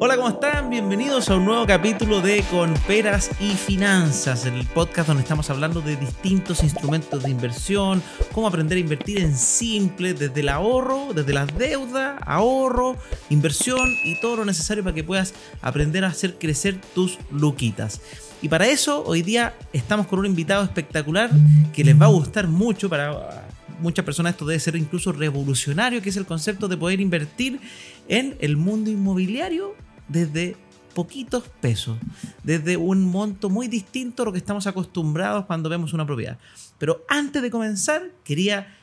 Hola, ¿cómo están? Bienvenidos a un nuevo capítulo de Con Peras y Finanzas, el podcast donde estamos hablando de distintos instrumentos de inversión, cómo aprender a invertir en simple, desde el ahorro, desde las deudas, ahorro, inversión y todo lo necesario para que puedas aprender a hacer crecer tus luquitas. Y para eso, hoy día estamos con un invitado espectacular que les va a gustar mucho para muchas personas esto debe ser incluso revolucionario, que es el concepto de poder invertir en el mundo inmobiliario desde poquitos pesos, desde un monto muy distinto a lo que estamos acostumbrados cuando vemos una propiedad. Pero antes de comenzar, quería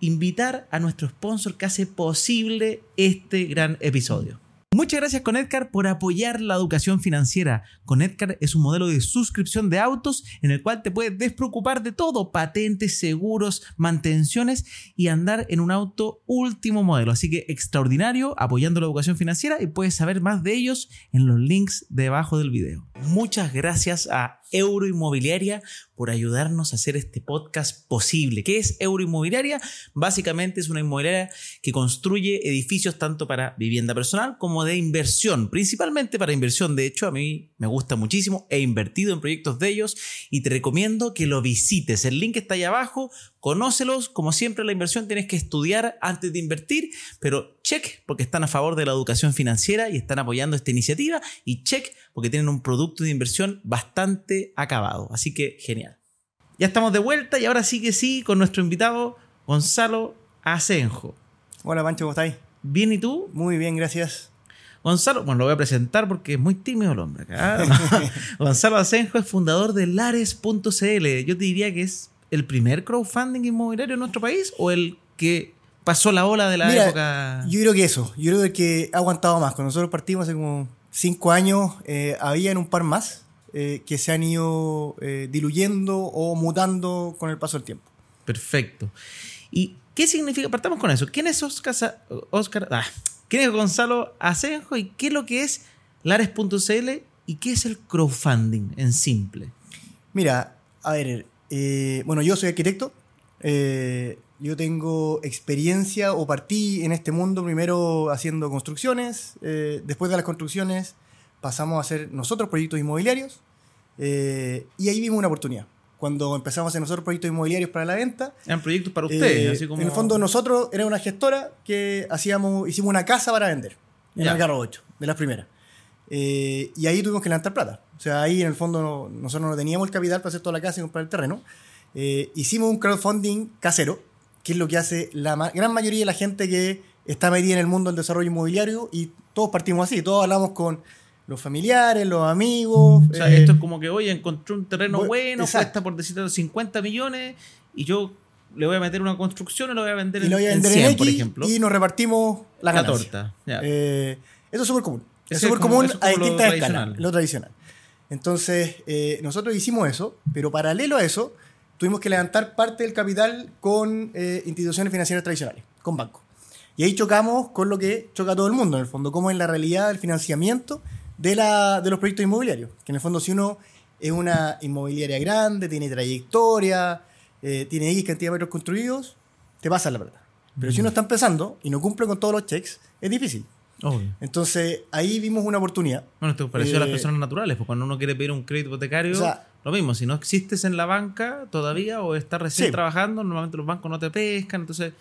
invitar a nuestro sponsor que hace posible este gran episodio. Muchas gracias Conedcar por apoyar la educación financiera. Conedcar es un modelo de suscripción de autos en el cual te puedes despreocupar de todo, patentes, seguros, mantenciones y andar en un auto último modelo. Así que extraordinario apoyando la educación financiera y puedes saber más de ellos en los links debajo del video. Muchas gracias a Euroinmobiliaria por ayudarnos a hacer este podcast posible. ¿Qué es Euroinmobiliaria? Básicamente es una inmobiliaria que construye edificios tanto para vivienda personal como de inversión, principalmente para inversión. De hecho, a mí me gusta muchísimo, he invertido en proyectos de ellos y te recomiendo que lo visites. El link está ahí abajo, conócelos. Como siempre, la inversión tienes que estudiar antes de invertir, pero check porque están a favor de la educación financiera y están apoyando esta iniciativa y check porque tienen un producto de inversión bastante acabado. Así que genial. Ya estamos de vuelta y ahora sí que sí con nuestro invitado Gonzalo Asenjo. Hola Pancho, ¿cómo estáis? Bien, ¿y tú? Muy bien, gracias. Gonzalo, bueno, lo voy a presentar porque es muy tímido el hombre. Gonzalo Asenjo es fundador de Lares.cl. Yo te diría que es el primer crowdfunding inmobiliario en nuestro país o el que pasó la ola de la época. Yo creo que eso, yo creo que ha aguantado más. Cuando nosotros partimos hace como cinco años, eh, habían un par más eh, que se han ido eh, diluyendo o mutando con el paso del tiempo. Perfecto. ¿Y qué significa? Partamos con eso. ¿Quién es Oscar, Oscar ah, ¿Quién es Gonzalo Asenjo y qué es lo que es Lares.cl y qué es el crowdfunding en simple? Mira, a ver, bueno, yo soy arquitecto. yo tengo experiencia o partí en este mundo primero haciendo construcciones. después de las construcciones pasamos a hacer nosotros proyectos inmobiliarios eh, y ahí vimos una oportunidad. Cuando empezamos a hacer nosotros proyectos inmobiliarios para la venta. Eran proyectos para ustedes, eh, En el fondo, nosotros era una gestora que hacíamos, hicimos una casa para vender en el Garro 8, de las primeras. Eh, y ahí tuvimos que levantar plata. O sea, ahí en el fondo nosotros no teníamos el capital para hacer toda la casa y comprar el terreno. hicimos un crowdfunding casero, que es lo que hace la gran mayoría de la gente que está metida en el mundo del desarrollo inmobiliario y todos partimos así, todos hablamos con los familiares, los amigos. O sea, esto es como que, oye, encontré un terreno bueno, cuesta por decirlo 50 millones y yo le voy a meter una construcción y lo voy a vender, en, 100, por ejemplo. Y nos repartimos la, la torta. Eh, eso es súper común. Es súper común a distintas escalas, lo tradicional. Entonces, eh, nosotros hicimos eso, pero paralelo a eso, tuvimos que levantar parte del capital con eh, instituciones financieras tradicionales, con bancos. Y ahí chocamos con lo que choca todo el mundo, en el fondo, cómo es la realidad del financiamiento de, la, de los proyectos inmobiliarios. Que en el fondo, si uno es una inmobiliaria grande, tiene trayectoria, eh, tiene X cantidad de metros construidos, te pasa la plata. Pero si uno está empezando y no cumple con todos los checks, es difícil. Entonces, ahí vimos una oportunidad. Bueno, esto pareció a las eh, personas naturales, porque cuando uno quiere pedir un crédito hipotecario, lo mismo, si no existes en la banca todavía o estás recién trabajando, normalmente los bancos no te pescan, entonces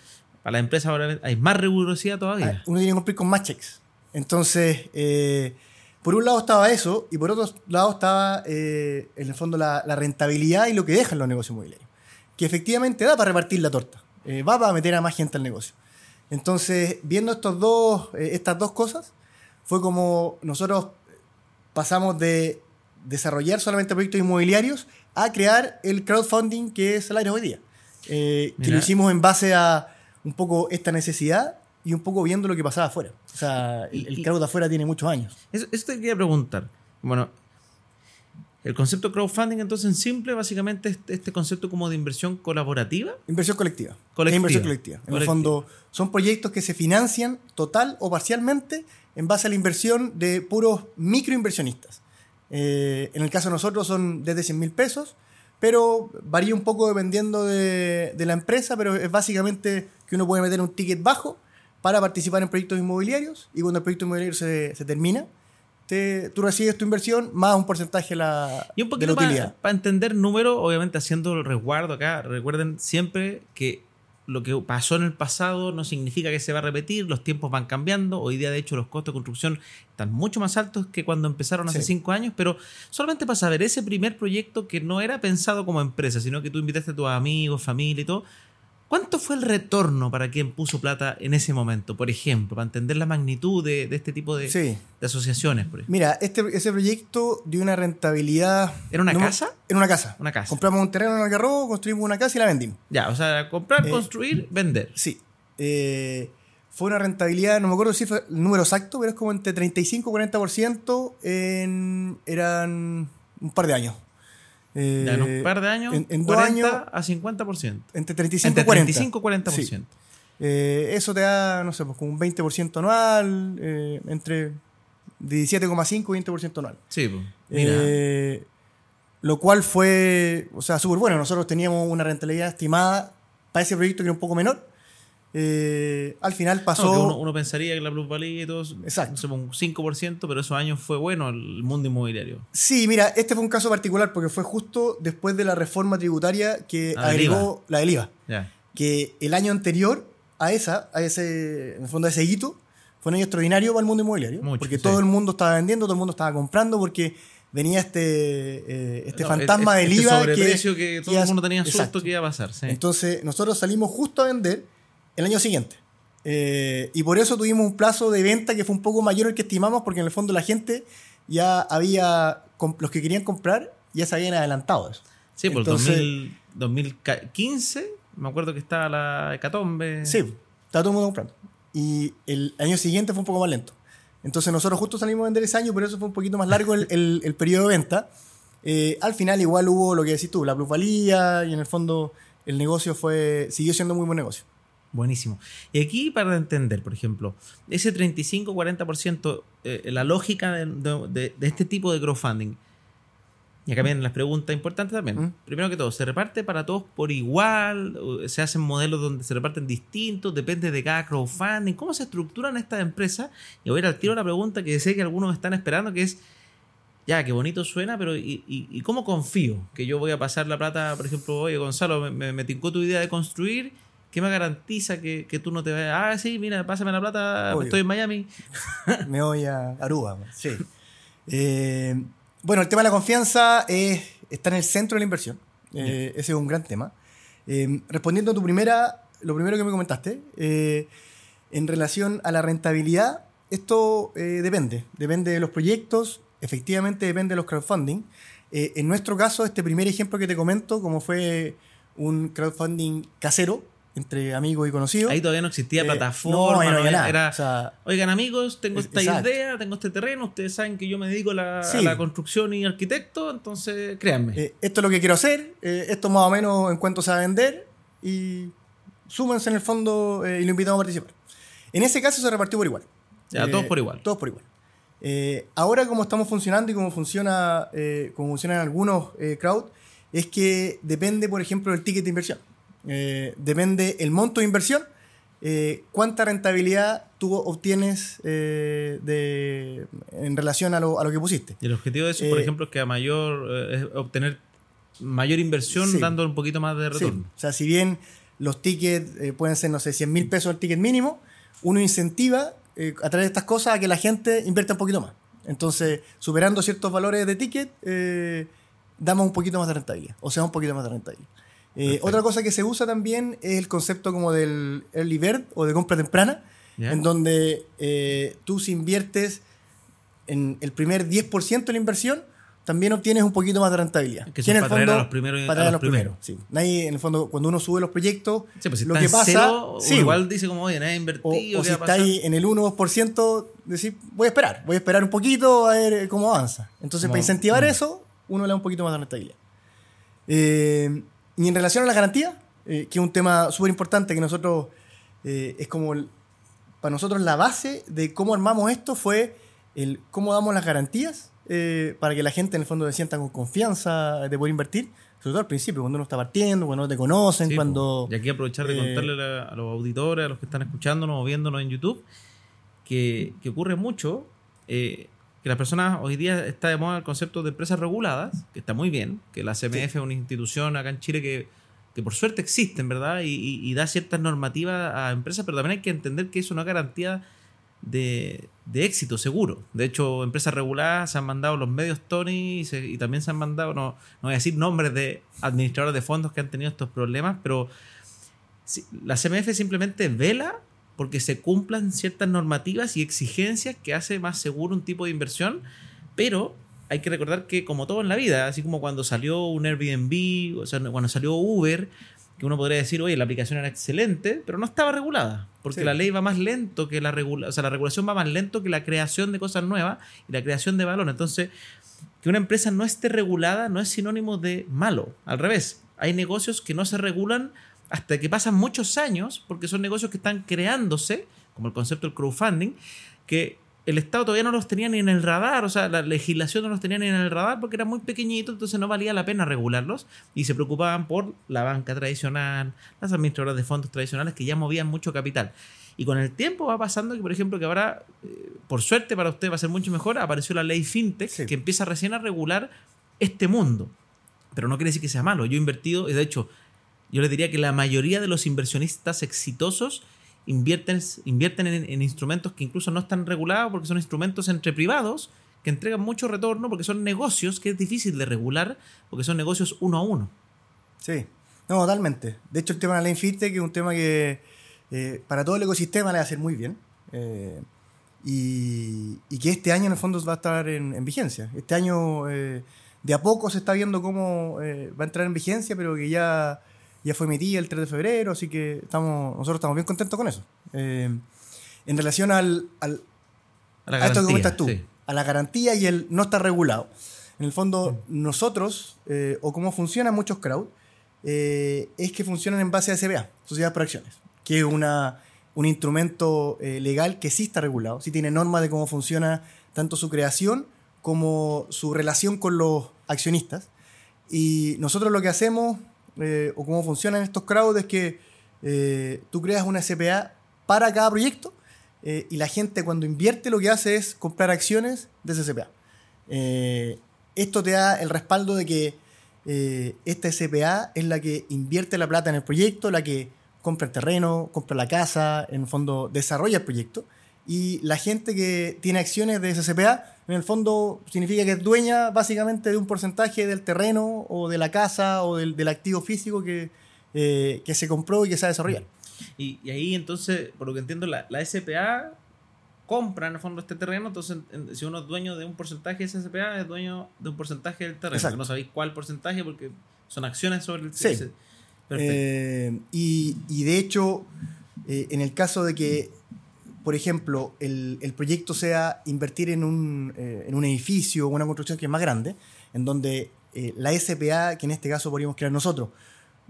para la empresa hay más rigurosidad todavía. Uno tiene que cumplir con más checks. Entonces, eh, por un lado estaba eso y por otro lado estaba, eh, en el fondo, la, rentabilidad y lo que dejan los negocios inmobiliarios. Que efectivamente da para repartir la torta, eh, va para meter a más gente al negocio. Entonces, viendo estos dos, eh, estas dos cosas, fue como nosotros pasamos de desarrollar solamente proyectos inmobiliarios a crear el crowdfunding que es Salario hoy día. que lo hicimos en base a un poco esta necesidad y un poco viendo lo que pasaba afuera. O sea, el, crowd afuera tiene muchos años. Eso, te quería preguntar. Bueno, el concepto crowdfunding entonces en simple básicamente es este concepto como de inversión colaborativa. Inversión colectiva. Inversión colectiva. En el fondo son proyectos que se financian total o parcialmente en base a la inversión de puros microinversionistas. Eh, en el caso de nosotros son desde 100 mil pesos, pero varía un poco dependiendo de, de la empresa, pero es básicamente que uno puede meter un ticket bajo para participar en proyectos inmobiliarios y cuando el proyecto inmobiliario se, se termina, te, tú recibes tu inversión más un porcentaje la, Y un de la poquito utilidad. para entender números, obviamente haciendo el resguardo acá, recuerden siempre que lo que pasó en el pasado no significa que se va a repetir, los tiempos van cambiando, hoy día de hecho los costos de construcción están mucho más altos que cuando empezaron hace Sí. cinco años, pero solamente para saber ese primer proyecto que no era pensado como empresa, sino que tú invitaste a tus amigos, familia y todo, ¿cuánto fue el retorno para quien puso plata en ese momento? Por ejemplo, para entender la magnitud de, de este tipo de, Sí. de asociaciones. Por ejemplo. Mira, este, ese proyecto dio una rentabilidad. ¿Era una no casa? Era una casa. Una casa. Compramos un terreno en Algarrobo, construimos una casa y la vendimos. Ya, o sea, comprar, Eh, construir, vender. Sí. Eh, fue una rentabilidad, no me acuerdo si fue el número exacto, pero es como entre 35 y 40% en. eran un par de años. Eh, Ya en un par de años, en- en dos 40 años- a 50%. Entre 35 Entre y 40. 35 y 40%. Sí. Eh, eso te da, no sé, pues como un 20% anual, eh, entre 17,5 y 20% anual. Sí, pues. Mira. Eh, lo cual fue, o sea, súper bueno. Nosotros teníamos una rentabilidad estimada para ese proyecto que era un poco menor. Eh, al final No, pasó... que uno, uno pensaría que la plusvalía y todo, Exacto. no sé, un 5%, pero esos años fue bueno el mundo inmobiliario. Sí, mira, este fue un caso particular porque fue justo después de la reforma tributaria que Ah, agregó la del IVA. Ya. Que el año anterior a esa, a ese, en el fondo a ese hito, fue un año extraordinario para el mundo inmobiliario. Mucho, porque sí. todo el mundo estaba vendiendo, todo el mundo estaba comprando porque venía este, eh, este No, fantasma este- del este IVA. sobreprecio que, todo el mundo tenía susto Exacto. que iba a pasar. Sí. Entonces, nosotros salimos justo a vender el año siguiente. Eh, y por eso tuvimos un plazo de venta que fue un poco mayor al que estimamos, porque en el fondo la gente ya había, los que querían comprar, ya se habían adelantado eso. sí, por entonces- 2000 2015, me acuerdo que estaba la Hecatombe. Sí, estaba todo el mundo comprando. Y el año siguiente fue un poco más lento. Entonces nosotros justo salimos a vender ese año, pero eso fue un poquito más largo el, el- el periodo de venta. Eh, al final igual hubo lo que decís tú, la plusvalía y en el fondo el negocio fue siguió siendo muy buen negocio. Buenísimo. Y aquí para entender, por ejemplo, ese 35-40%, eh, la lógica de, de- de este tipo de crowdfunding, y acá vienen las preguntas importantes también. ¿Mm? Primero que todo, ¿se reparte para todos por igual? ¿O ¿Se hacen modelos donde se reparten distintos? ¿Depende de cada crowdfunding? ¿Cómo se estructuran estas empresas? Y voy a ir al tiro a la pregunta que sé que algunos están esperando, que es, ya, qué bonito suena, pero ¿y, y- y cómo confío? Que yo voy a pasar la plata, por ejemplo, oye, Gonzalo, me, me, me tincó tu idea de construir, ¿qué me garantiza que, que tú no te vayas? Ah, sí, mira, pásame la plata, Obvio. estoy en Miami. Me voy a Aruba. Sí. Eh, bueno, el tema de la confianza es, está en el centro de la inversión. Eh, ese es un gran tema. Eh, respondiendo a tu primera, lo primero que me comentaste, en relación a la rentabilidad, esto depende. Depende de los proyectos, efectivamente depende de los crowdfunding. En nuestro caso, este primer ejemplo que te comento, como fue un crowdfunding casero entre amigos y conocidos. Ahí todavía no existía Eh, plataforma, no, no había era- nada. era, O sea, Oigan amigos, tengo Es- esta exacto. idea, tengo este terreno, ustedes saben que yo me dedico a la, Sí. a la construcción y arquitecto, entonces créanme. Eh, esto es lo que quiero hacer, eh, esto más o menos en cuánto se va a vender y súmense en el fondo y lo invitamos a participar. En ese caso se repartió por igual. Ya, todos por igual. Todos por igual. Ahora como estamos funcionando y cómo funciona, cómo funcionan algunos crowd, es que depende, por ejemplo, del ticket de inversión. Eh, depende el monto de inversión, eh, cuánta rentabilidad tú obtienes eh, de, en relación a lo, a lo que pusiste. y el objetivo de eso, por ejemplo, es que a mayor es obtener mayor inversión Sí. dando un poquito más de Sí, retorno. O sea, si bien los tickets pueden ser, no sé, 100 mil pesos el ticket mínimo, uno incentiva a través de estas cosas a que la gente invierta un poquito más. Entonces, superando ciertos valores de ticket, damos un poquito más de rentabilidad, o sea, un poquito más de rentabilidad. Eh, otra cosa que se usa también es el concepto como del early bird o de compra temprana, en donde eh, tú si inviertes en el primer 10% de la inversión, también obtienes un poquito más de rentabilidad. Que en el para traer a fondo- los primeros- para a los los primeros. sí. Nadie, en el fondo, cuando uno sube los proyectos, Sí, pues si lo que pasa, cero, sí, uno igual dice como, oye, nadie ha o, invertido, o ¿qué si estáis en el 1 o 2%, decir, voy a esperar, voy a esperar un poquito a ver eh, cómo avanza. Entonces, Como- para incentivar mm. eso, uno le da un poquito más de rentabilidad. Eh, y en relación a las garantías, eh, que es un tema súper importante que nosotros, eh, es como, el- para nosotros la base de cómo armamos esto fue el cómo damos las garantías eh, para que la gente en el fondo se sienta con confianza de poder invertir, sobre todo al principio, cuando uno está partiendo, cuando no te conocen, Sí, cuando... Y aquí aprovechar de eh, contarle a, a los auditores, a los que están escuchándonos o viéndonos en YouTube, que, que ocurre mucho. eh, que las personas hoy día está de moda el concepto de empresas reguladas, que está muy bien, que la CMF es una institución acá en Chile que, que por suerte existe, ¿verdad? Y, y- y da ciertas normativas a empresas, pero también hay que entender que eso no es garantía de, de éxito seguro. De hecho, empresas reguladas se han mandado los medios Tony y, se- y también se han mandado, no, no voy a decir nombres de administradores de fondos que han tenido estos problemas, pero la CMF simplemente vela porque se cumplan ciertas normativas y exigencias que hace más seguro un tipo de inversión, pero hay que recordar que como todo en la vida, así como cuando salió un Airbnb, o sea, cuando salió Uber, que uno podría decir, oye, la aplicación era excelente, pero no estaba regulada, porque Sí. la ley va más lento que la regulación, o sea, la regulación va más lento que la creación de cosas nuevas y la creación de valor. Entonces, que una empresa no esté regulada no es sinónimo de malo, al revés. Hay negocios que no se regulan hasta que pasan muchos años, porque son negocios que están creándose, como el concepto del crowdfunding, que el Estado todavía no los tenía ni en el radar, o sea, la legislación no los tenía ni en el radar porque eran muy pequeñitos, entonces no valía la pena regularlos y se preocupaban por la banca tradicional, las administradoras de fondos tradicionales que ya movían mucho capital. Y con el tiempo va pasando que, por ejemplo, que ahora, eh, por suerte para usted va a ser mucho mejor, apareció la ley FinTech Sí. que empieza recién a regular este mundo. Pero no quiere decir que sea malo. Yo he invertido, y de hecho, yo le diría que la mayoría de los inversionistas exitosos invierten, invierten en, en instrumentos que incluso no están regulados porque son instrumentos entre privados que entregan mucho retorno porque son negocios que es difícil de regular porque son negocios uno a uno. Sí, no, totalmente. De hecho, el tema de la ley FinTech es un tema que eh, para todo el ecosistema le va a hacer muy bien. eh, y, que este año en el fondo va a estar en, en vigencia. Este año eh, de a poco se está viendo cómo va a entrar en vigencia, pero que ya, ya fue emitida el 3 de febrero, así que estamos, nosotros estamos bien contentos con eso. Eh, en relación al, al, A la a esto que garantía, comentas tú, sí. a la garantía y el no estar regulado. En el fondo, nosotros, eh, o cómo funcionan muchos crowd, eh, es que funcionan en base a SBA, Sociedad por Acciones, que es una, un instrumento legal que sí está regulado, sí tiene normas de cómo funciona tanto su creación como su relación con los accionistas. Y nosotros lo que hacemos, eh, o cómo funcionan estos crowd, es que eh, tú creas una SPA para cada proyecto eh, y la gente cuando invierte lo que hace es comprar acciones de ese SPA. Eh, esto te da el respaldo de que esta SPA es la que invierte la plata en el proyecto, la que compra el terreno, compra la casa, en el fondo desarrolla el proyecto. Y la gente que tiene acciones de ese SPA, en el fondo significa que es dueña básicamente de un porcentaje del terreno o de la casa o del, del activo físico que, eh, que se compró y que se va a desarrollar. Y, y ahí entonces, por lo que entiendo, la, la SPA compra en el fondo este terreno, entonces en- si uno es dueño de un porcentaje de SPA, es dueño de un porcentaje del terreno. Exacto. No sabéis cuál porcentaje porque son acciones sobre el... Sí. ese- Perfecto. Eh, y, y de hecho, eh, en el caso de que, por ejemplo, el, el proyecto sea invertir en un, eh, en un edificio o una construcción que es más grande, en donde eh, la SPA, que en este caso podríamos crear nosotros,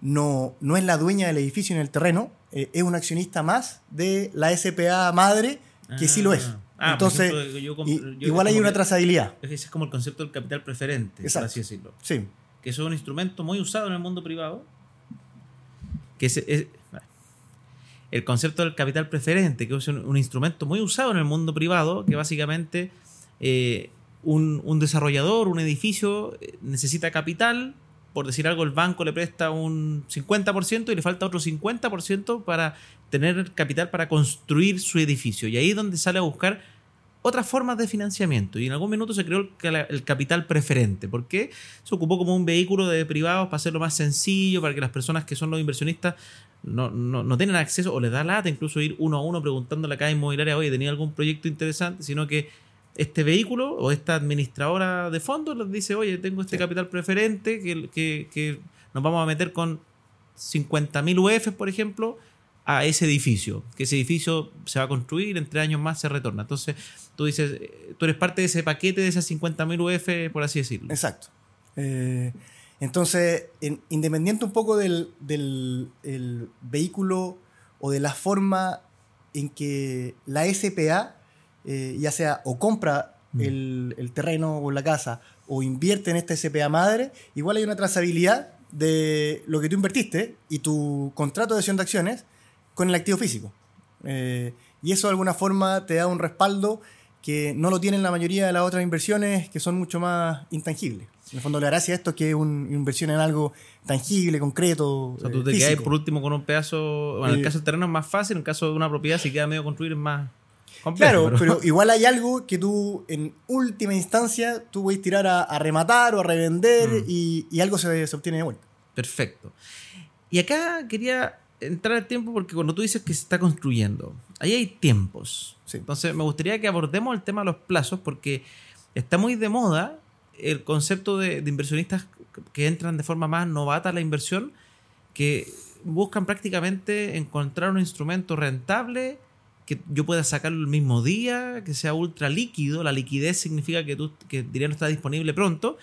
no, no es la dueña del edificio en el terreno, eh, es un accionista más de la SPA madre que sí lo es. Ah, por Entonces, ejemplo, yo yo- igual hay una trazabilidad. Ese es como el concepto del capital preferente, por así decirlo. Sí, Que eso es un instrumento muy usado en el mundo privado. Que es, es- el concepto del capital preferente, que es un, instrumento muy usado en el mundo privado, que básicamente eh, un, un desarrollador, un edificio, eh, necesita capital. Por decir algo, el banco le presta un 50% y le falta otro 50% para tener capital para construir su edificio. Y ahí es donde sale a buscar otras formas de financiamiento. Y en algún minuto se creó el, capital preferente. ¿Por qué? Se ocupó como un vehículo de privados para hacerlo más sencillo, para que las personas que son los inversionistas no, no, no tengan acceso o les da lata incluso ir uno a uno preguntándole a cada inmobiliaria, oye, ¿tenía algún proyecto interesante? Sino que este vehículo o esta administradora de fondos les dice, oye, tengo este Sí. capital preferente que, que, que nos vamos a meter con 50.000 UF, por ejemplo, a ese edificio. Que ese edificio se va a construir, en tres años más se retorna. Entonces, tú dices, eh, tú eres parte de ese paquete de esas 50.000 UF, por así decirlo. Exacto. Eh, entonces, en- independiente un poco del, del el vehículo o de la forma en que la SPA, eh, ya sea o compra Mm. el, el terreno o la casa o invierte en esta SPA madre, igual hay una trazabilidad de lo que tú invertiste y tu contrato de acción de acciones con el activo físico. Eh, y eso de alguna forma te da un respaldo que no lo tienen la mayoría de las otras inversiones que son mucho más intangibles. En el fondo, la gracia de esto es que es una inversión en algo tangible, concreto. O sea, tú te eh, quedas físico. por último con un pedazo. Bueno, en el Eh, caso del terreno es más fácil, en el caso de una propiedad, si queda medio construir es más complejo. Claro, pero... igual hay algo que tú, en última instancia, tú puedes tirar a, a rematar o a revender Mm. y, y algo se, se obtiene de vuelta. Perfecto. Y acá quería entrar al tiempo porque cuando tú dices que se está construyendo, ahí hay tiempos. Sí. Entonces me gustaría que abordemos el tema de los plazos porque está muy de moda el concepto de, de inversionistas que entran de forma más novata a la inversión, que buscan prácticamente encontrar un instrumento rentable que yo pueda sacarlo el mismo día, que sea ultra líquido. La liquidez significa que, tú, que el dinero está disponible pronto.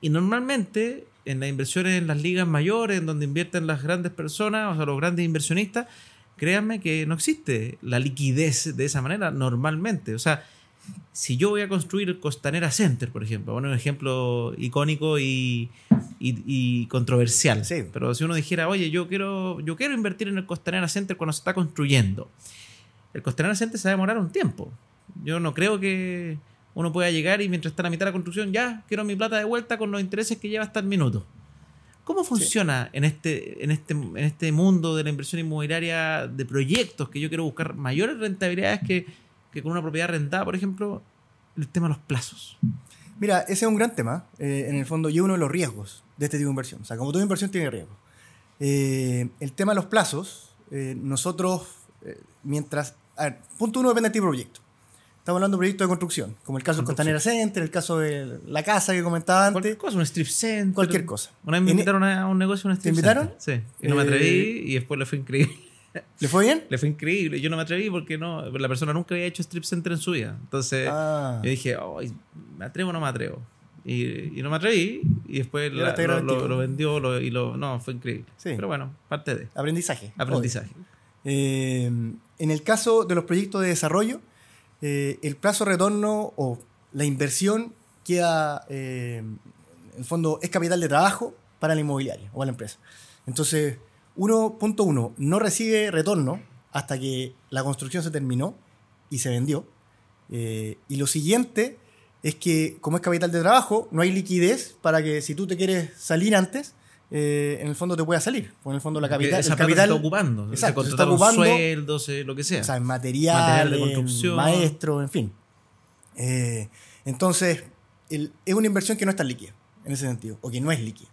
Y normalmente en las inversiones en las ligas mayores, en donde invierten las grandes personas, o sea, los grandes inversionistas, créanme que no existe la liquidez de esa manera normalmente. O sea, si yo voy a construir el Costanera Center, por ejemplo, bueno, un ejemplo icónico y, y- y controversial. Sí. Pero si uno dijera, oye, yo quiero, yo quiero invertir en el Costanera Center cuando se está construyendo, el Costanera Center se va a demorar un tiempo. Yo no creo que uno pueda llegar y mientras está a la mitad de la construcción, ya quiero mi plata de vuelta con los intereses que lleva hasta el minuto. ¿Cómo funciona en, este, en, este, en este mundo de la inversión inmobiliaria de proyectos que yo quiero buscar mayores rentabilidades que, que con una propiedad rentada, por ejemplo, el tema de los plazos? Mira, ese es un gran tema, eh, en el fondo, y uno de los riesgos de este tipo de inversión. O sea, como toda inversión tiene riesgos. Eh, el tema de los plazos, eh, nosotros, mientras... A ver, punto uno depende del tipo de proyecto. Estamos hablando de proyectos de construcción, como el caso del. Costanera Center, el caso de la casa que comentaba Cualquier antes. cosa, un strip center. Cualquier cosa. Una vez me invitaron a un negocio, un strip invitaron? center. Sí. Y no me Eh, atreví y después le fue increíble. ¿Le fue bien? Le fue increíble. Yo no me atreví porque no, la persona nunca había hecho strip center en su vida. Entonces Ah. yo dije, "Ay, ¿me atrevo o no me atrevo? Y, y no me atreví y después Y la- lo, grabativo. lo- lo vendió lo- y lo... No, fue increíble. Sí. Pero bueno, parte de Aprendizaje. aprendizaje. Eh, en el caso de los proyectos de desarrollo, eh, el plazo de retorno o la inversión queda, eh, en el fondo, es capital de trabajo para la inmobiliaria o para la empresa. Entonces, 1.1 no recibe retorno hasta que la construcción se terminó y se vendió. Eh, y lo siguiente es que, como es capital de trabajo, no hay liquidez para que si tú te quieres salir antes, eh, en el fondo te pueda salir. Porque en el fondo la capital, esa el capital se está ocupando. se Exacto, se está contrataron ocupando. sueldos, eh, lo que sea. o sea, en material, Material de construcción. maestro, en fin. Eh, entonces, el- es una inversión que no es tan líquida, en ese sentido, o que no es líquida.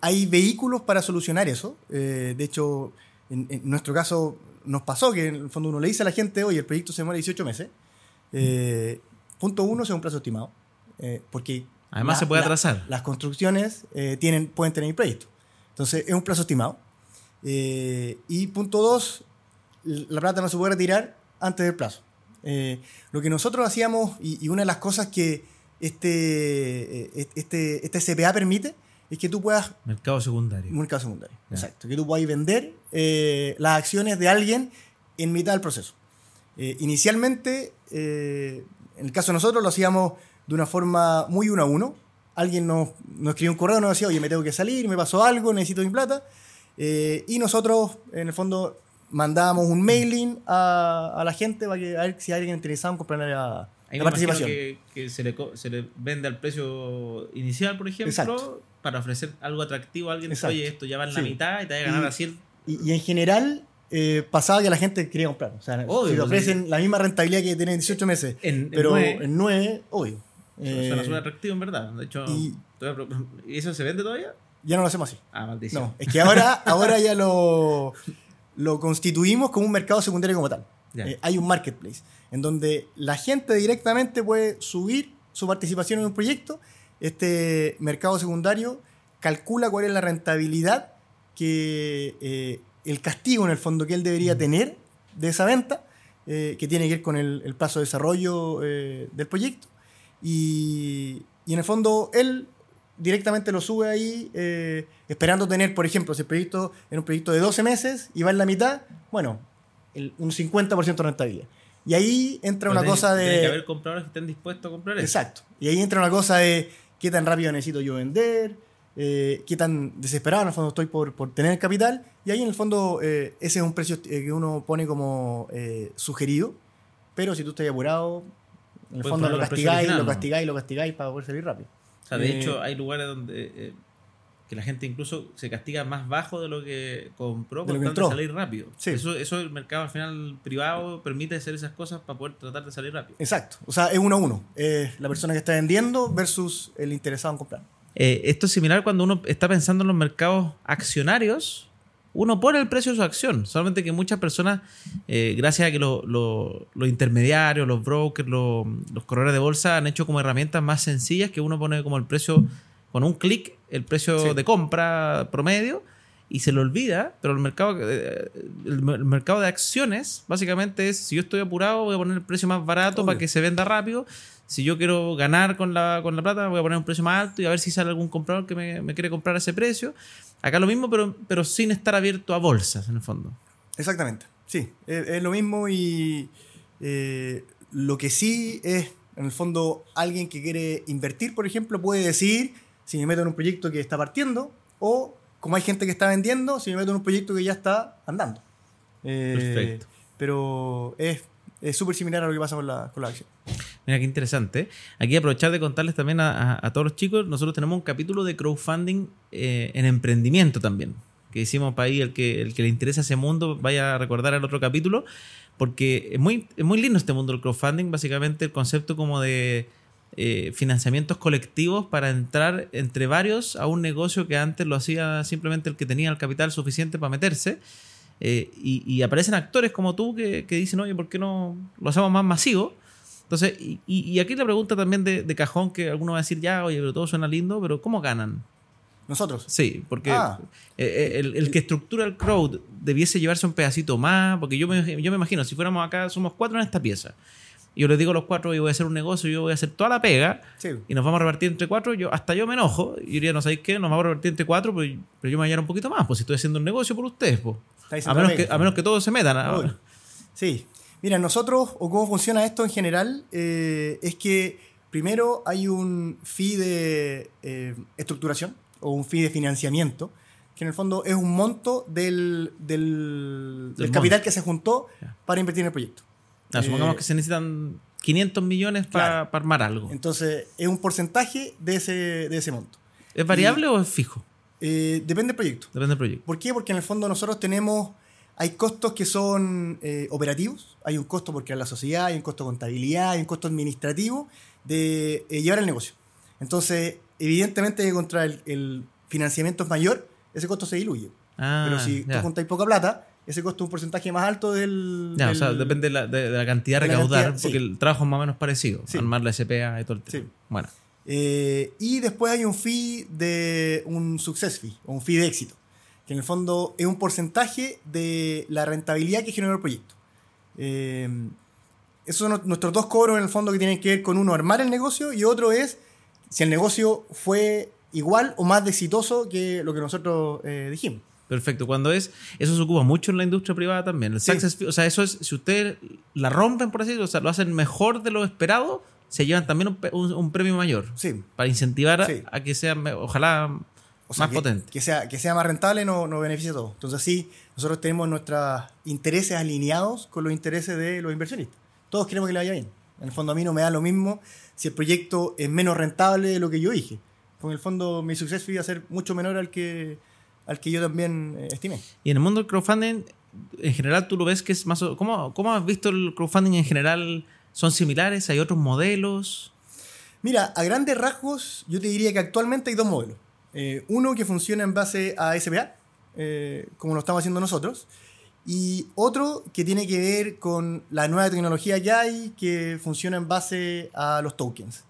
Hay vehículos para solucionar eso. De hecho, en, en nuestro caso nos pasó que en el fondo uno le dice a la gente, oye, el proyecto se demora 18 meses. Punto uno, es un plazo estimado. Porque Además se puede atrasar. las construcciones eh, tienen, pueden tener imprevisto. Entonces, es un plazo estimado. Eh, y punto dos, la plata no se puede retirar antes del plazo. Eh, lo que nosotros hacíamos, y, y una de las cosas que este, este, este SPA permite, es que tú puedas, Mercado secundario. un mercado secundario, exacto, que tú puedas vender las acciones de alguien en mitad del proceso. Inicialmente, en el caso de nosotros, lo hacíamos de una forma muy uno a uno. Alguien nos, nos escribió un correo, nos decía, oye, me tengo que salir, me pasó algo, necesito mi plata. Eh, y nosotros, en el fondo, mandábamos un mailing a, a la gente para que, a ver si hay alguien interesado en comprar la, Ahí la participación. que, que se, le, se le vende al precio inicial, por ejemplo, Exacto. para ofrecer algo atractivo a alguien. Exacto. Oye, esto ya va en la Sí. mitad y te va a ganar Y- así. el- Y, y en general, eh, pasaba que la gente quería comprar. O sea, Obvio, si te pues, ofrecen la misma rentabilidad que tienen en 18 meses, En- en pero nueve. en 9, obvio. Eh, Suena súper atractivo, en verdad. De hecho, y- te voy a pro- ¿y eso se vende todavía? ya no lo hacemos así. Ah, maldición. No, es que ahora, ahora ya lo, lo constituimos como un mercado secundario como tal. Eh, hay un marketplace en donde la gente directamente puede subir su participación en un proyecto. Este mercado secundario calcula cuál es la rentabilidad que eh, el castigo en el fondo que él debería tener de esa venta, eh, que tiene que ver con el, el plazo de desarrollo del proyecto. Y, y en el fondo él directamente lo sube ahí, eh, esperando tener, por ejemplo, si el proyecto era un proyecto de 12 meses y va en la mitad, bueno, el- un 50% de rentabilidad. Y ahí entra Pero una cosa Tiene que de... haber compradores que estén dispuestos a comprar eso. Exacto. Y ahí entra una cosa de qué tan rápido necesito yo vender, eh, qué tan desesperado en el fondo estoy por, por tener capital. Y ahí en el fondo eh, ese es un precio que uno pone como sugerido. Pero si tú estás apurado, En el fondo lo castigáis, original, lo ¿no? castigáis, lo castigáis para poder salir rápido. O sea, de Eh, hecho, hay lugares donde eh, que la gente incluso se castiga más bajo de lo que compró por entró. salir rápido. Sí. Eso, eso el mercado al final privado permite hacer esas cosas para poder tratar de salir rápido. Exacto. O sea, es uno a uno. La persona que está vendiendo versus el interesado en comprar. Eh, esto es similar cuando uno está pensando en los mercados accionarios. Uno pone el precio de su acción. Solamente que muchas personas, eh, gracias a que lo- lo- los intermediarios, los brokers, lo- los corredores de bolsa han hecho como herramientas más sencillas que uno pone como el precio, con un clic, el precio Sí. de compra promedio y se le olvida. Pero el mercado, eh, el, mer- el mercado de acciones básicamente es, si yo estoy apurado, voy a poner el precio más barato Obvio. para que se venda rápido. Si yo quiero ganar con la, con la plata, voy a poner un precio más alto y a ver si sale algún comprador que me, me quiere comprar a ese precio. Acá lo mismo, pero, pero sin estar abierto a bolsas, en el fondo. Exactamente. Sí, es, es lo mismo y eh, lo que sí es, en el fondo, alguien que quiere invertir, por ejemplo, puede decir si me meto en un proyecto que está partiendo o, como hay gente que está vendiendo, si me meto en un proyecto que ya está andando. Eh, Perfecto. Pero es es súper similar a lo que pasa con la, con la acción. Mira qué interesante. Aquí aprovechar de contarles también a, todos los chicos, nosotros tenemos un capítulo de crowdfunding eh, en emprendimiento también, que hicimos para ahí, el que, el que le interesa ese mundo, vaya a recordar el otro capítulo, porque es muy, es muy lindo este mundo del crowdfunding, básicamente el concepto como de eh, financiamientos colectivos para entrar entre varios a un negocio que antes lo hacía simplemente el que tenía el capital suficiente para meterse. Eh, y, y aparecen actores como tú que, que dicen, oye, ¿por qué no lo hacemos más masivo? Entonces, y, y- aquí la pregunta también de, de cajón que alguno va a decir, ya, oye, pero todo suena lindo, pero ¿cómo ganan? Nosotros. Sí, porque Ah. eh, eh, el, el que estructura el crowd debiese llevarse un pedacito más, porque yo me, yo me imagino, si fuéramos acá, somos cuatro en esta pieza. Y yo les digo a los cuatro, yo voy a hacer un negocio, yo voy a hacer toda la pega, Sí. y nos vamos a repartir entre cuatro, yo hasta yo me enojo, y diría, no sabéis qué, nos vamos a repartir entre cuatro, pero, pero yo me voy a un poquito más, pues si estoy haciendo un negocio por ustedes, pues. A menos, que, a menos que todos se metan. Obvio. Sí. Mira, nosotros, o cómo funciona esto en general, eh, es que primero hay un fee de eh, estructuración o un fee de financiamiento, que en el fondo es un monto del, del, del Del capital monto. que se juntó para invertir en el proyecto. Supongamos Eh, que se necesitan 500 millones para claro. armar algo. Entonces, es un porcentaje de ese, de ese monto. ¿Es variable o es fijo? Depende del proyecto. Depende del proyecto. ¿Por qué? Porque en el fondo nosotros tenemos, hay costos que son eh, operativos, hay un costo porque la sociedad, hay un costo de contabilidad, hay un costo administrativo de eh, llevar el negocio. Entonces, evidentemente contra el, el financiamiento es mayor, ese costo se diluye. Ah, Pero si ya. tú juntáis poca plata, ese costo es un porcentaje más alto del... Ya, o sea, depende de la, de- de la cantidad a de recaudar, cantidad, porque sí. el trabajo es más o menos parecido. Sí. Armar la SPA y todo el tema. Sí. Bueno, Eh, y después hay un fee de un success fee, o un fee de éxito, que en el fondo es un porcentaje de la rentabilidad que generó el proyecto. Eh, esos son nuestros dos cobros en el fondo que tienen que ver con uno, armar el negocio, y otro es si el negocio fue igual o más exitoso que lo que nosotros eh, dijimos. perfecto. Cuando es, eso se ocupa mucho en la industria privada también. El Sí. success fee, o sea, eso es, si ustedes la rompen, por así decirlo, o sea, lo hacen mejor de lo esperado, se llevan también un, pe- un- un premio mayor. Sí. Para incentivar a- Sí. a, que sea, me- ojalá, O sea, más que, potente. Que sea, que sea más rentable nos no beneficia a todos. Entonces, sí, nosotros tenemos nuestros intereses alineados con los intereses de los inversionistas. Todos queremos que le vaya bien. En el fondo, a mí no me da lo mismo si el proyecto es menos rentable de lo que yo dije. Porque en el fondo, mi suceso iba a ser mucho menor al que, al que yo también eh, estimé. Y en el mundo del crowdfunding, en general, tú lo ves que es más. ¿Cómo, cómo has visto el crowdfunding en general? ¿Son similares? ¿Hay otros modelos? Mira, a grandes rasgos, yo te diría que actualmente hay dos modelos. Eh, uno que funciona en base a SPA, eh, como lo estamos haciendo nosotros, y otro que tiene que ver con la nueva tecnología que hay, que funciona en base a los tokens.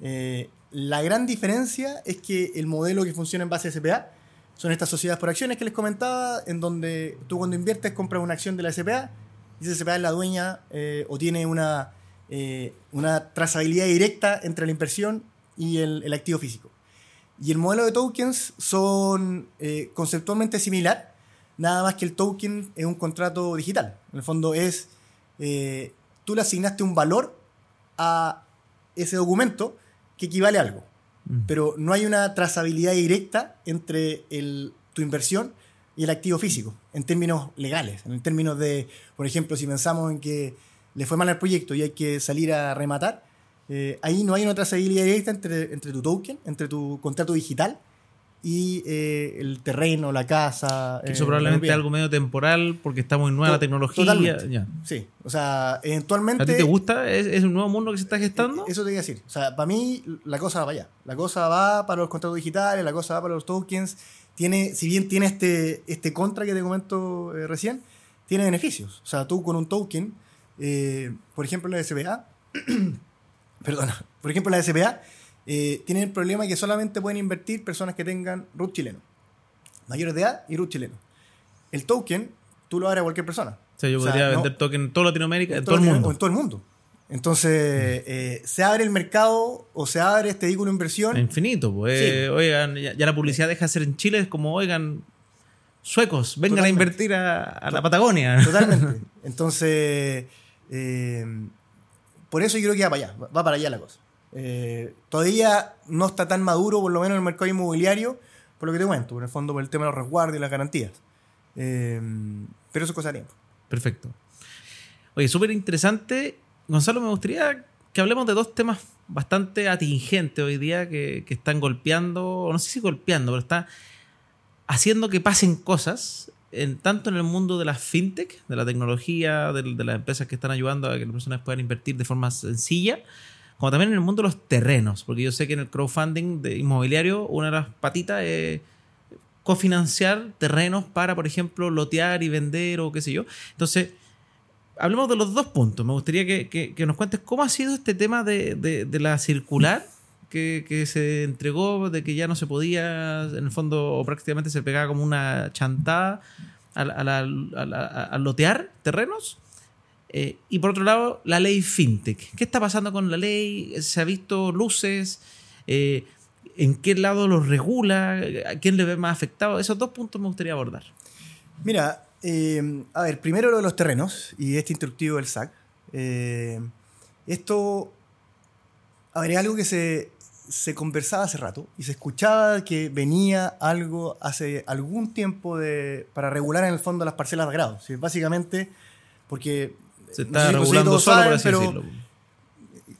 Eh, la gran diferencia es que el modelo que funciona en base a SPA son estas sociedades por acciones que les comentaba, en donde tú cuando inviertes compras una acción de la SPA, y esa SPA es la dueña o tiene una, una trazabilidad directa entre la inversión y el activo físico. Y el modelo de tokens son eh, conceptualmente similar, nada más que el token es un contrato digital. En el fondo es, eh, tú le asignaste un valor a ese documento que equivale a algo Mm. pero no hay una trazabilidad directa entre el- tu inversión y el activo físico, en términos legales, en términos de, por ejemplo, si pensamos en que le fue mal al proyecto y hay que salir a rematar, eh, ahí no hay una trazabilidad directa entre, entre tu token, entre tu contrato digital y eh, el terreno, la casa. Que eh, eso probablemente es algo medio temporal porque está muy nueva To- la tecnología. totalmente. ya. Sí, o sea, eventualmente... ¿A ti te gusta? ¿Es, es un nuevo mundo que se está gestando? Eso te iba a decir. O sea, para mí la cosa va para allá. La cosa va para los contratos digitales, la cosa va para los tokens. Tiene, si bien tiene este, este contra que te comento recién, tiene beneficios. O sea, tú con un token, por ejemplo la SBA, perdona, por ejemplo la SBA, eh, tiene el problema que solamente pueden invertir personas que tengan root chileno. Mayores de edad y root chileno. El token, tú lo abres a cualquier persona. O sea, yo O sea, podría no- vender token en toda Latinoamérica, en todo el mundo. o en todo el mundo. Entonces, eh, se abre el mercado o se abre este vehículo de inversión. Infinito. Pues, Sí. eh, Oigan, ya, ya la publicidad deja de ser en Chile, es como, oigan, suecos, vengan Totalmente. a invertir a, a la Patagonia. Totalmente. Entonces, eh, por eso yo creo que va para allá, va para allá la cosa. Eh, todavía no está tan maduro, por lo menos en el mercado inmobiliario, por lo que te cuento, en el fondo por el tema de los resguardos y las garantías. Eh, pero eso es cosa de tiempo. Perfecto. Oye, súper interesante. Gonzalo, me gustaría que hablemos de dos temas bastante atingentes hoy día que, que están golpeando, no sé si golpeando, pero está haciendo que pasen cosas, en, tanto en el mundo de las fintech, de la tecnología, de, las empresas que están ayudando a que las personas puedan invertir de forma sencilla, como también en el mundo de los terrenos, porque yo sé que en el crowdfunding inmobiliario una de las patitas es cofinanciar terrenos para, por ejemplo, lotear y vender o qué sé yo. Entonces, hablemos de los dos puntos. Me gustaría que, nos cuentes cómo ha sido este tema de- de la circular que, se entregó, de que ya no se podía, en el fondo, o prácticamente se pegaba como una chantada al, lotear terrenos. Eh, y por otro lado, la ley FinTech. ¿Qué está pasando con la ley? ¿Se ha visto luces? Eh, ¿En qué lado los regula? ¿A quién le ve más afectado? Esos dos puntos me gustaría abordar. Mira, eh, a ver, primero lo de los terrenos y este instructivo del SAC. Esto, a ver, algo que se, se conversaba hace rato y se escuchaba que venía algo hace algún tiempo de, para regular en el fondo las parcelas de grado. ¿sí? Básicamente, porque... Se está sé si- no sé si regulando solo, por así pero- decirlo.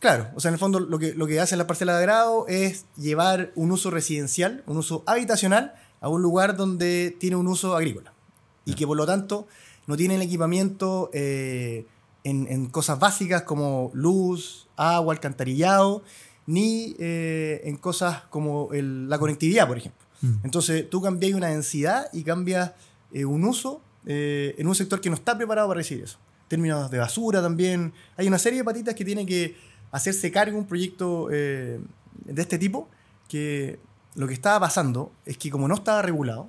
Claro, o sea, en el fondo lo que, lo que hace la parcela de grado es llevar un uso residencial, un uso habitacional, a un lugar donde tiene un uso agrícola. Y que por lo tanto no tiene el equipamiento eh, en, en cosas básicas como luz, agua, alcantarillado, ni eh, en cosas como el- la conectividad, por ejemplo. Mm. Entonces tú cambias una densidad y cambias eh, un uso eh, en un sector que no está preparado para recibir eso. Términos de basura también. Hay una serie de patitas que tiene que hacerse cargo un proyecto de este tipo que lo que estaba pasando es que como no estaba regulado,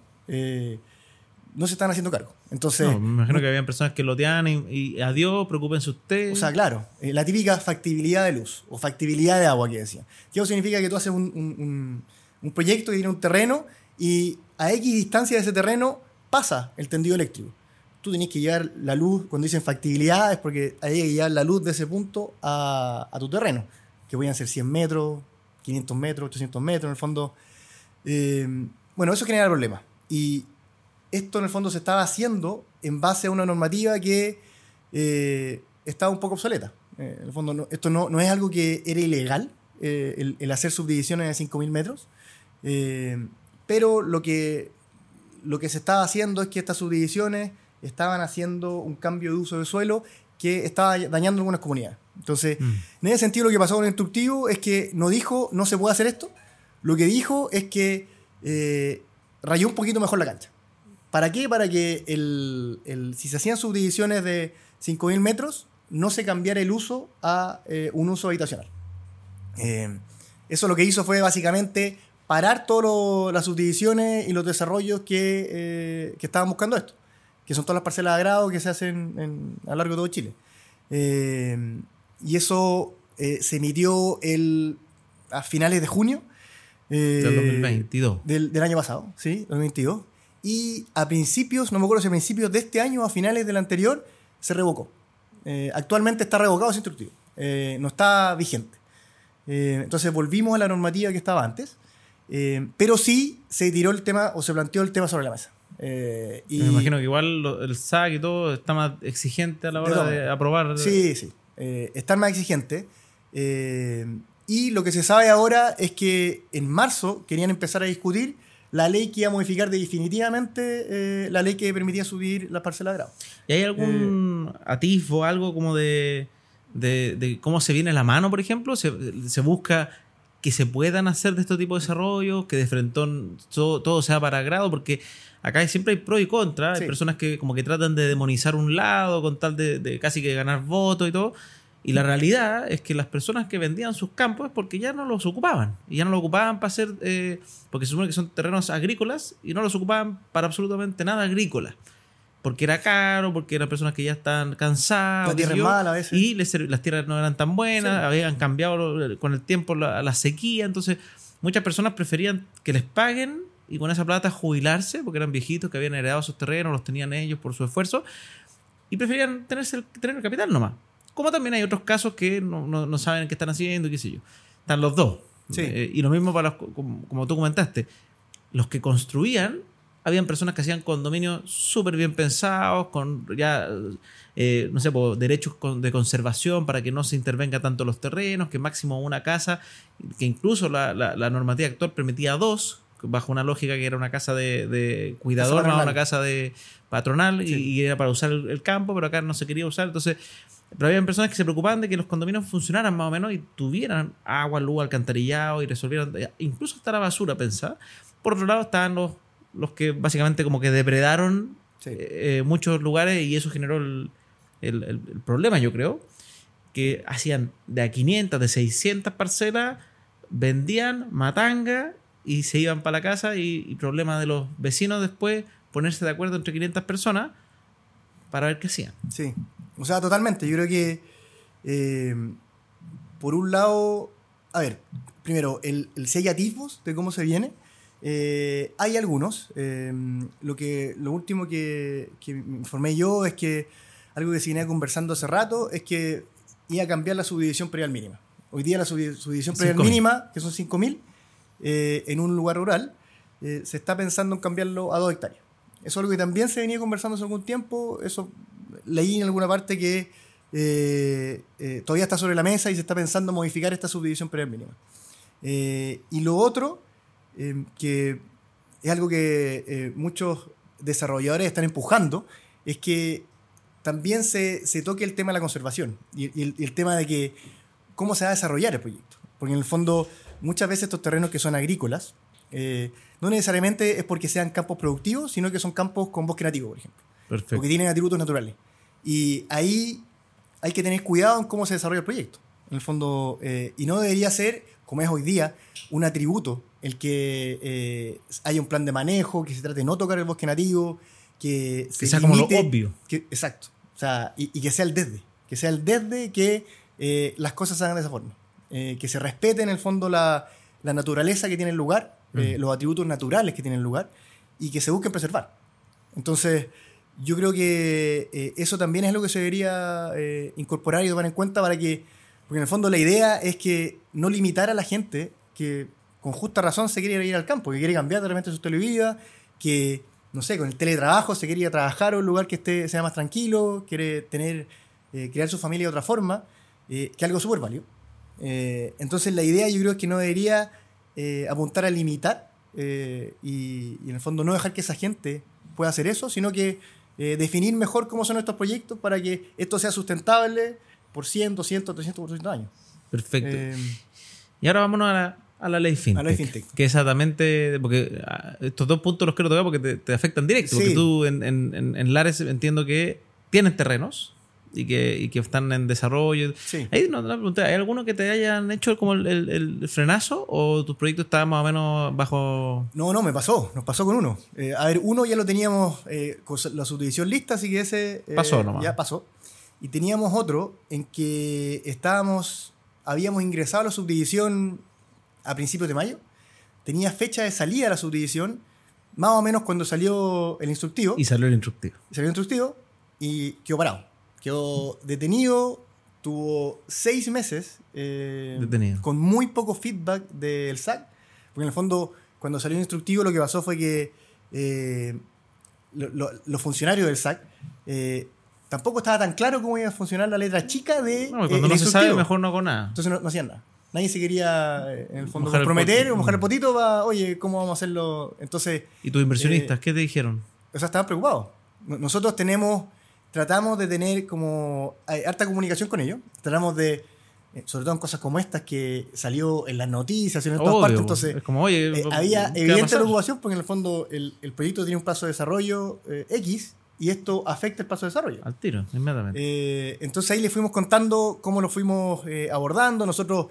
no se están haciendo cargo. Entonces, No, me imagino que habían personas que loteaban y, y adiós, preocúpense ustedes. o sea, claro, eh, la típica factibilidad de luz o factibilidad de agua que decía. Que eso significa que tú haces un, un- un- un proyecto que tiene un terreno y a X distancia de ese terreno pasa el tendido eléctrico. Tú tenés que llevar la luz, cuando dicen factibilidad, es porque hay que llevar la luz de ese punto a, a tu terreno, que pueden ser 100 metros, 500 metros, 800 metros, en el fondo. Eh, bueno, eso genera problemas. Y esto en el fondo se estaba haciendo en base a una normativa que eh, estaba un poco obsoleta. Eh, en el fondo, no- esto no, no es algo que era ilegal, eh, el, el hacer subdivisiones de 5.000 metros, pero lo que, lo que se estaba haciendo es que estas subdivisiones estaban haciendo un cambio de uso de suelo que estaba dañando algunas comunidades. Entonces, Mm. en ese sentido, lo que pasó con el instructivo es que no dijo no se puede hacer esto, lo que dijo es que rayó un poquito mejor la cancha. ¿Para qué? Para que el, el- si se hacían subdivisiones de 5.000 metros, no se cambiara el uso a eh, un uso habitacional. Eh, eso lo que hizo fue básicamente parar todas las subdivisiones y los desarrollos que, eh, que estaban buscando esto, que son todas las parcelas de grado que se hacen en- a lo largo de todo Chile. Eh, y eso eh, se emitió el, a finales de junio. Del 2022. del, del año pasado, ¿sí? 2022. Y a principios, no me acuerdo si a principios de este año o a finales del anterior, se revocó. Eh, actualmente está revocado ese instructivo. Eh, no está vigente. Eh, entonces volvimos a la normativa que estaba antes. pero sí se tiró el tema o se planteó el tema sobre la mesa. Y Me imagino que igual lo- el SAC y todo está más exigente a la De hora todo. de aprobar. Sí, sí. Están más exigentes. Y lo que se sabe ahora es que en marzo querían empezar a discutir la ley que iba a modificar definitivamente eh, la ley que permitía subir la parcela de grado. ¿Y hay algún Eh, atisbo, algo como de, de, de cómo se viene la mano, por ejemplo? ¿Se, se busca que se puedan hacer de este tipo de desarrollos, que de frentón todo, todo sea para grado? Porque acá siempre hay pro y contra. Hay personas que como que tratan de demonizar un lado con tal de, de casi que ganar votos y todo. Y la realidad es que las personas que vendían sus campos es porque ya no los ocupaban. Y ya no los ocupaban para hacer... eh, porque se supone que son terrenos agrícolas y no los ocupaban para absolutamente nada agrícola. Porque era caro, porque eran personas que ya estaban cansadas. La tierra yo, mala a veces. Y les las tierras no eran tan buenas, Sí. habían cambiado con el tiempo la, la sequía. Entonces, muchas personas preferían que les paguen y con esa plata jubilarse, porque eran viejitos que habían heredado esos terrenos, los tenían ellos por su esfuerzo, y preferían tenerse el, tener el capital nomás. Como también hay otros casos que no, no- no saben qué están haciendo, y qué sé yo. Están los dos. Sí. Eh, y lo mismo para los, como, como tú comentaste, los que construían, habían personas que hacían condominios súper bien pensados, con ya, eh, no sé, po, derechos de conservación para que no se intervenga tanto los terrenos, que máximo una casa, que incluso la, la- la normativa actual permitía dos, bajo una lógica que era una casa de, de cuidador, más una casa de patronal, y- era para usar el, el campo, pero acá no se quería usar, entonces... Pero había personas que se preocupaban de que los condominios funcionaran más o menos y tuvieran agua, luz, alcantarillado y resolvieran eh, incluso hasta la basura, pensaba. Por otro lado estaban los, los que básicamente como que depredaron Sí. eh, muchos lugares y eso generó el, el- el- el problema, yo creo, que hacían de a 500, de 600 parcelas, vendían matanga y se iban para la casa y, y problema de los vecinos después ponerse de acuerdo entre 500 personas para ver qué hacían. Sí, o sea, totalmente. Yo creo que, eh, por un lado, a ver, primero, el, el si hay atisbos de cómo se viene, eh, hay algunos. Eh, lo, que, lo último que, que me informé yo es que algo que se venía conversando hace rato es que iba a cambiar la subdivisión predial mínima. Hoy día la subdi- subdivisión predial 5.000. mínima, que son 5.000, eh, en un lugar rural, eh, se está pensando en cambiarlo a 2 hectáreas. Eso es algo que también se venía conversando hace algún tiempo. Eso leí en alguna parte que eh, eh, todavía está sobre la mesa y se está pensando en modificar esta subdivisión predial mínima. Eh, y lo otro, eh, que es algo que muchos desarrolladores están empujando, es que también se, se toque el tema de la conservación y, y el, y el tema de que cómo se va a desarrollar el proyecto. Porque en el fondo, muchas veces estos terrenos que son agrícolas, eh, no necesariamente es porque sean campos productivos, sino que son campos con bosque nativo, por ejemplo Perfecto. porque tienen atributos naturales. Y ahí hay que tener cuidado en cómo se desarrolla el proyecto. En el fondo, eh, y no debería ser, como es hoy día, un atributo el que eh, haya un plan de manejo, que se trate de no tocar el bosque nativo, que, se sea como lo limite- obvio. que- exacto. O sea, y, y que sea el desde. Que sea el desde que eh, las cosas se hagan de esa forma. Eh, que se respete en el fondo la, la naturaleza que tiene el lugar, eh, Mm. los atributos naturales que tiene el lugar, y que se busquen preservar. Entonces, yo creo que eh, eso también es lo que se debería eh, incorporar y tomar en cuenta para que, porque en el fondo la idea es que no limitar a la gente que con justa razón se quiere ir al campo, que quiere cambiar de su estilo de vida, que, no sé, con el teletrabajo se quiere ir a trabajar a un lugar que esté, sea más tranquilo, quiere tener, eh, crear su familia de otra forma, que algo súper válido. Entonces la idea yo creo es que no debería apuntar a limitar y en el fondo no dejar que esa gente pueda hacer eso, sino que eh, definir mejor cómo son estos proyectos para que esto sea sustentable por 100, 200, 300, 400 años. Perfecto. Eh, Y ahora vámonos a la, a la ley FinTech. A la ley fintech. Que exactamente, porque ah, estos dos puntos los quiero tocar porque te, te afectan directo. Sí. Porque tú en, en, en- en Lares entiendo que tienes terrenos y que, y que están en desarrollo. sí. Ahí no, la pregunta, ¿hay alguno que te hayan hecho como el, el- el frenazo o tu proyecto estaba más o menos bajo... No, no, me pasó, nos pasó con uno. Eh, a ver, uno ya lo teníamos eh, con la subdivisión lista, así que ese eh, Pasó nomás. ya pasó. Y teníamos otro en que estábamos, habíamos ingresado a la subdivisión a principios de mayo. Tenía fecha de salida la subdivisión, más o menos cuando salió el instructivo. Y salió el instructivo. salió el instructivo y quedó parado. Quedó detenido, tuvo seis meses eh, Detenido. con muy poco feedback del SAC, porque en el fondo cuando salió el instructivo lo que pasó fue que eh, lo- lo- los funcionarios del SAC eh, tampoco estaba tan claro cómo iba a funcionar la letra chica de. No, cuando el no se sabe, mejor no con nada. Entonces no, no hacían nada. Nadie se quería, en el fondo, Mojar comprometer o mojar el potito para, oye, ¿cómo vamos a hacerlo? Entonces, ¿Y tus inversionistas qué te dijeron? o sea, estaban preocupados. No- Nosotros tenemos, tratamos de tener como hay harta comunicación con ellos. Tratamos de, eh, sobre todo en cosas como estas que salió en las noticias, en todas Obvio, partes. Entonces, es como, oye, eh, ¿qué va había evidente preocupación porque en el fondo el, el proyecto tiene un plazo de desarrollo eh, X y esto afecta el plazo de desarrollo. Al tiro, inmediatamente. Eh, entonces ahí le fuimos contando cómo lo fuimos abordando. Nosotros,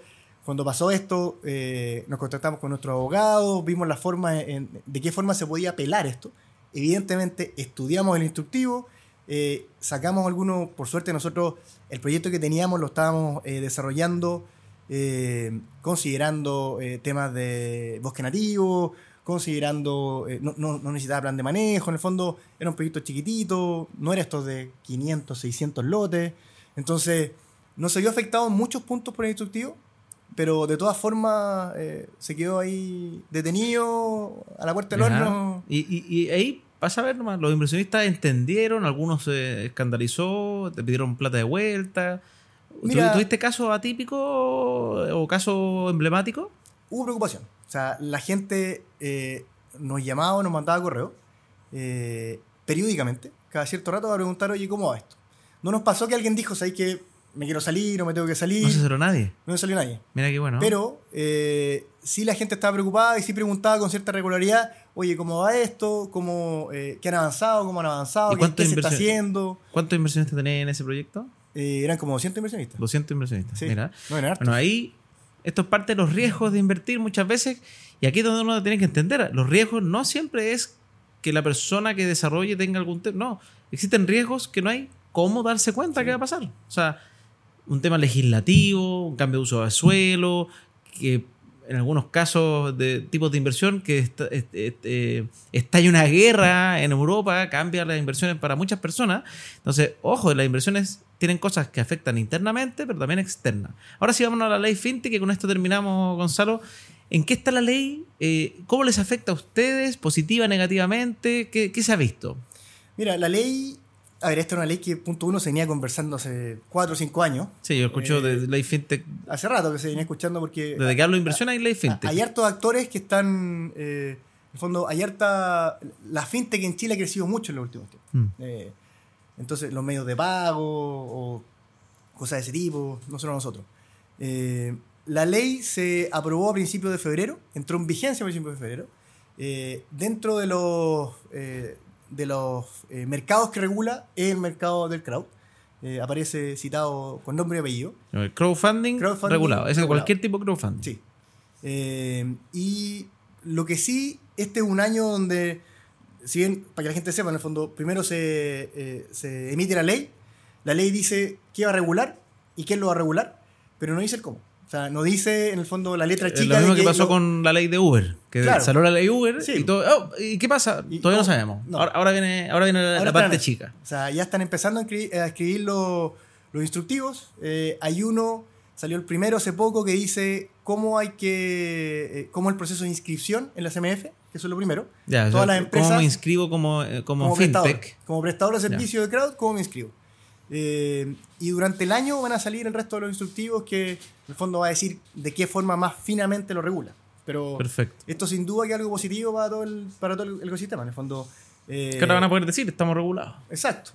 cuando pasó esto, eh, nos contactamos con nuestros abogados, vimos la forma en- de qué forma se podía apelar esto. Evidentemente, estudiamos el instructivo, eh, sacamos algunos, por suerte nosotros, el proyecto que teníamos lo estábamos eh, desarrollando eh, considerando temas de bosque nativo, considerando, no, no- no necesitaba plan de manejo, en el fondo era un proyecto chiquitito, no era esto de 500, 600 lotes, entonces no se vio afectado en muchos puntos por el instructivo, pero de todas formas se quedó ahí detenido a la puerta del horno. Y, y- y ahí pasa a ver nomás, los inversionistas entendieron, algunos se escandalizó, te pidieron plata de vuelta. ¿Tu- Mira- ¿Tuviste caso atípico o caso emblemático? Hubo preocupación, o sea, la gente eh, nos llamaba, nos mandaba correo eh, periódicamente, cada cierto rato a preguntar, oye, ¿cómo va esto? No nos pasó que alguien dijo, ¿sabes que me quiero salir o me tengo que salir? No se cerró nadie. No me salió nadie. Mira qué bueno. Pero eh, sí la gente estaba preocupada y sí preguntaba con cierta regularidad, oye, ¿cómo va esto? ¿Cómo, eh, ¿Qué han avanzado? ¿Cómo han avanzado? ¿Y ¿Qué, se está haciendo? ¿Cuántos inversionistas tenéis en ese proyecto? Eh, eran como 200 inversionistas. 200 inversionistas. Sí, Mira. no eran hartos. Bueno, ahí esto es parte de los riesgos de invertir muchas veces. Y aquí es donde uno tiene que entender. Los riesgos no siempre es que la persona que desarrolle tenga algún tema. No, existen riesgos que no hay cómo darse cuenta que va a pasar. O sea, un tema legislativo, un cambio de uso de suelo, que en algunos casos de tipos de inversión que está, este, este, estalla una guerra en Europa, cambia las inversiones para muchas personas. Entonces, ojo, las inversiones tienen cosas que afectan internamente, pero también externas. Ahora sí, vámonos a la ley FinTech, que con esto terminamos, Gonzalo. ¿En qué está la ley? Eh, ¿Cómo les afecta a ustedes? ¿Positiva, negativamente? ¿Qué, qué se ha visto? Mira, la ley, a ver, esta es una ley que, punto uno, se venía conversando hace 4 o 5 años. Sí, yo escucho Eh, de ley FinTech. Hace rato que se venía escuchando porque... Desde que hablo de inversión hay ley FinTech. Hay hartos actores que están, eh, en el fondo, hay harta... La fintech en Chile ha crecido mucho en los últimos tiempos. Mm. Eh, entonces, los medios de pago o cosas de ese tipo, no solo nosotros. La ley se aprobó a principios de febrero, entró en vigencia a principios de febrero. Dentro de los, de los eh, mercados que regula es el mercado del crowd. Eh, aparece citado con nombre y apellido. El crowdfunding, Crowdfunding regulado. Es cualquier tipo de crowdfunding. Sí. Eh, y lo que sí, este es un año donde, si bien, para que la gente sepa, en el fondo, primero se, se emite la ley, la ley dice qué va a regular y quién lo va a regular, pero no dice el cómo. O sea, no dice en el fondo la letra Es chica. lo mismo de que pasó lo- con la ley de Uber. Que Claro. salió la ley Uber Sí. y todo. oh, ¿Y qué pasa? Y- Todavía no, no, sabemos. no. Ahora, ahora viene, ahora viene la, Ahora la están parte chica. O sea, ya están empezando a escribir, a escribir los, los instructivos. Eh, hay uno, salió el primero hace poco, que dice cómo hay que. eh, cómo el proceso de inscripción en la CMF, que eso es lo primero. Ya, o Todas sea, las empresas. ¿Cómo me inscribo como, eh, como, como prestador, fintech? como prestador de servicio de crowd, ¿cómo me inscribo? Eh, y durante el año van a salir el resto de los instructivos que en el fondo va a decir de qué forma más finamente lo regula. Pero Perfecto. esto sin duda que es algo positivo para todo el, para todo el ecosistema. En el fondo. eh, ¿Qué ahora van a poder decir? Estamos regulados. Exacto.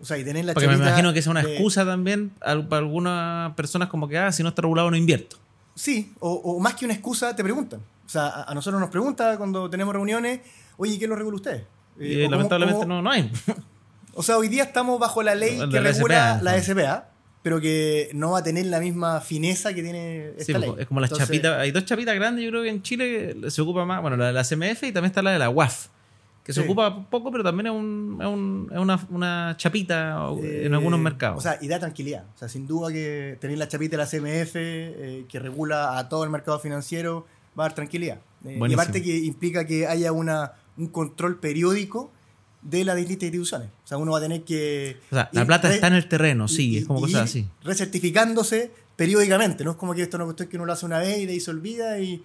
O sea, y tener la Porque me imagino que es una de- excusa también para algunas personas como que, ah, si no está regulado no invierto. Sí, o, o más que una excusa, te preguntan. O sea, a, a nosotros nos preguntan cuando tenemos reuniones, oye, ¿qué lo regula usted? Eh, Y lamentablemente cómo- no, no hay. O sea, hoy día estamos bajo la ley La- que la regula SPA, la. SPA, pero que no va a tener la misma fineza que tiene esta Sí, ley. pues, es como las Entonces, chapitas. Hay dos chapitas grandes, yo creo que en Chile se ocupa más. Bueno, la de la CMF y también está la de la UAF. Que se Sí. ocupa poco, pero también es, un- es un- es una, una chapita eh, en algunos mercados. O sea, y da tranquilidad. O sea, sin duda que tener la chapita de la CMF, eh, que regula a todo el mercado financiero, va a dar tranquilidad. Eh, y aparte que implica que haya una, un control periódico de las distintas instituciones. O sea, uno va a tener que... O sea, la ir plata está en el terreno, sí, y- es como cosas así. Recertificándose periódicamente. No es como que esto es una cuestión que uno lo hace una vez y de ahí se olvida y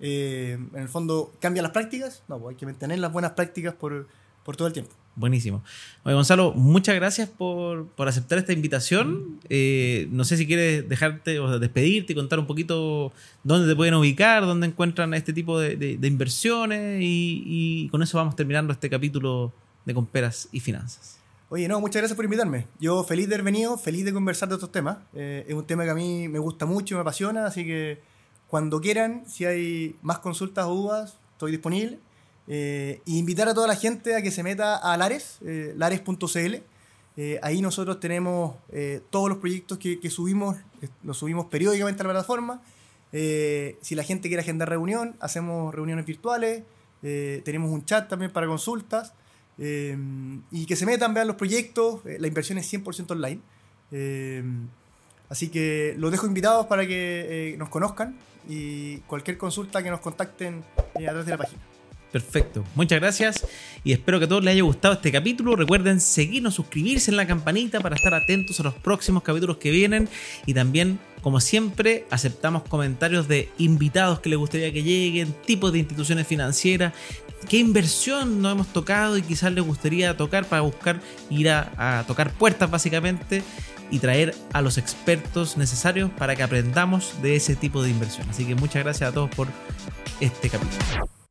eh, en el fondo cambia las prácticas. No, pues hay que mantener las buenas prácticas por, por todo el tiempo. Buenísimo. Oye, Gonzalo, muchas gracias por, aceptar esta invitación. Eh, no sé si quieres dejarte o despedirte y contar un poquito dónde te pueden ubicar, dónde encuentran este tipo de, inversiones y, con eso vamos terminando este capítulo de Comperas y Finanzas. Oye, no, muchas gracias por invitarme. Yo feliz de haber venido, feliz de conversar de estos temas. Eh, es un tema que a mí me gusta mucho, me apasiona, así que cuando quieran, si hay más consultas o dudas, estoy disponible. Eh, invitar a toda la gente a que se meta a Lares, eh, lares.cl. Eh, ahí nosotros tenemos todos los proyectos que, subimos, los subimos periódicamente a la plataforma. si la gente quiere agendar reunión, hacemos reuniones virtuales. tenemos un chat también para consultas. Y que se metan, vean los proyectos. la inversión es 100% online. así que los dejo invitados para que nos conozcan y cualquier consulta que nos contacten a través de la página. Perfecto. Muchas gracias y espero que a todos les haya gustado este capítulo. Recuerden seguirnos, suscribirse en la campanita para estar atentos a los próximos capítulos que vienen y también, como siempre, aceptamos comentarios de invitados que les gustaría que lleguen, tipos de instituciones financieras, qué inversión nos hemos tocado y quizás les gustaría tocar para buscar ir a, a tocar puertas básicamente y traer a los expertos necesarios para que aprendamos de ese tipo de inversión. Así que muchas gracias a todos por este capítulo.